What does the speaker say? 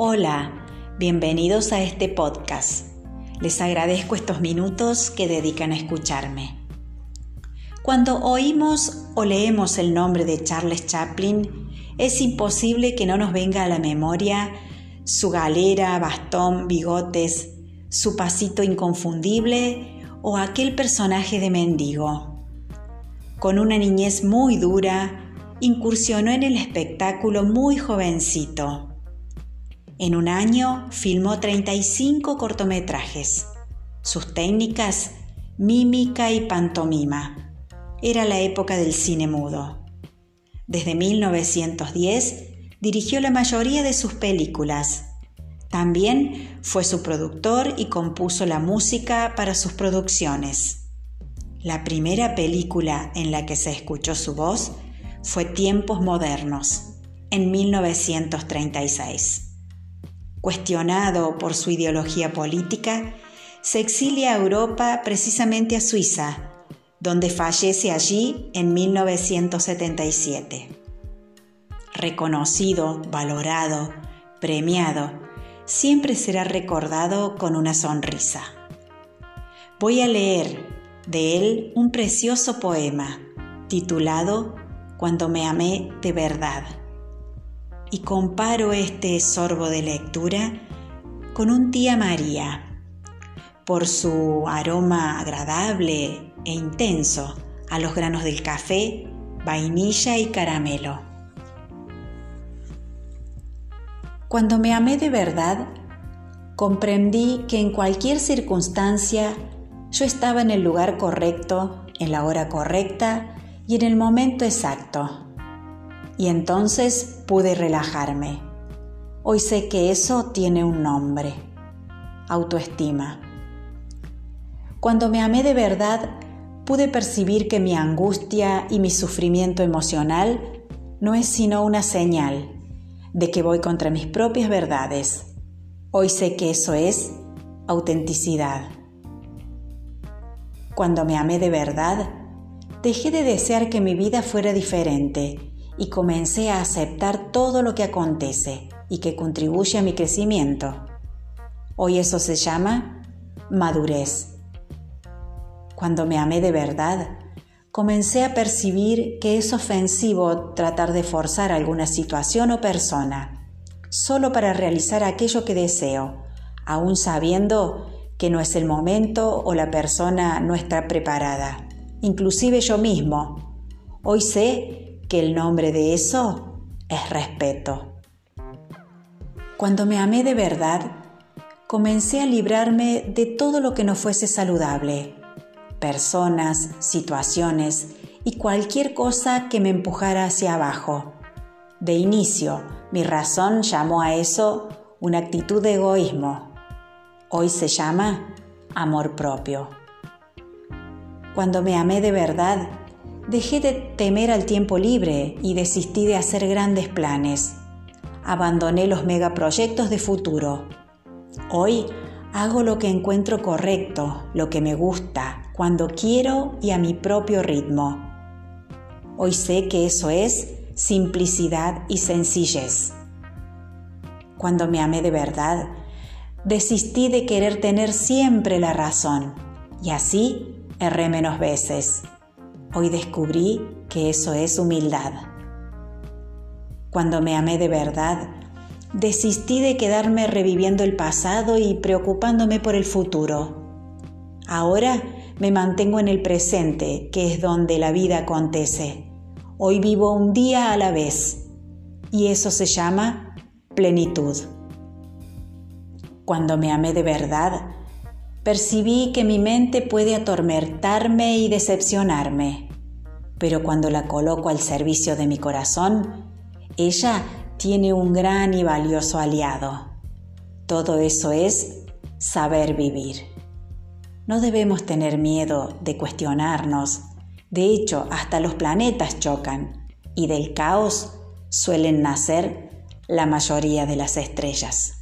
Hola, bienvenidos a este podcast. Les agradezco estos minutos que dedican a escucharme. Cuando oímos o leemos el nombre de Charles Chaplin, es imposible que no nos venga a la memoria su galera, bastón, bigotes, su pasito inconfundible o aquel personaje de mendigo. Con una niñez muy dura, incursionó en el espectáculo muy jovencito en un año filmó 35 cortometrajes. Sus técnicas, mímica y pantomima. Era la época del cine mudo. Desde 1910 dirigió la mayoría de sus películas. También fue su productor y compuso la música para sus producciones. La primera película en la que se escuchó su voz fue Tiempos Modernos, en 1936 cuestionado por su ideología política, se exilia a Europa precisamente a Suiza, donde fallece allí en 1977. Reconocido, valorado, premiado, siempre será recordado con una sonrisa. Voy a leer de él un precioso poema titulado Cuando me amé de verdad y comparo este sorbo de lectura con un tía María, por su aroma agradable e intenso a los granos del café, vainilla y caramelo. Cuando me amé de verdad, comprendí que en cualquier circunstancia yo estaba en el lugar correcto, en la hora correcta y en el momento exacto y entonces pude relajarme. Hoy sé que eso tiene un nombre, autoestima. Cuando me amé de verdad, pude percibir que mi angustia y mi sufrimiento emocional no es sino una señal de que voy contra mis propias verdades. Hoy sé que eso es autenticidad. Cuando me amé de verdad, dejé de desear que mi vida fuera diferente y comencé a aceptar todo lo que acontece y que contribuye a mi crecimiento. Hoy eso se llama madurez. Cuando me amé de verdad, comencé a percibir que es ofensivo tratar de forzar alguna situación o persona, solo para realizar aquello que deseo, aún sabiendo que no es el momento o la persona no está preparada, inclusive yo mismo. Hoy sé que el nombre de eso es respeto. Cuando me amé de verdad, comencé a librarme de todo lo que no fuese saludable, personas, situaciones y cualquier cosa que me empujara hacia abajo. De inicio, mi razón llamó a eso una actitud de egoísmo. Hoy se llama amor propio. Cuando me amé de verdad, Dejé de temer al tiempo libre y desistí de hacer grandes planes. Abandoné los megaproyectos de futuro. Hoy hago lo que encuentro correcto, lo que me gusta, cuando quiero y a mi propio ritmo. Hoy sé que eso es simplicidad y sencillez. Cuando me amé de verdad, desistí de querer tener siempre la razón y así erré menos veces. Hoy descubrí que eso es humildad. Cuando me amé de verdad, desistí de quedarme reviviendo el pasado y preocupándome por el futuro. Ahora me mantengo en el presente, que es donde la vida acontece. Hoy vivo un día a la vez y eso se llama plenitud. Cuando me amé de verdad, percibí que mi mente puede atormentarme y decepcionarme, pero cuando la coloco al servicio de mi corazón, ella tiene un gran y valioso aliado. Todo eso es saber vivir. No debemos tener miedo de cuestionarnos. De hecho, hasta los planetas chocan y del caos suelen nacer la mayoría de las estrellas.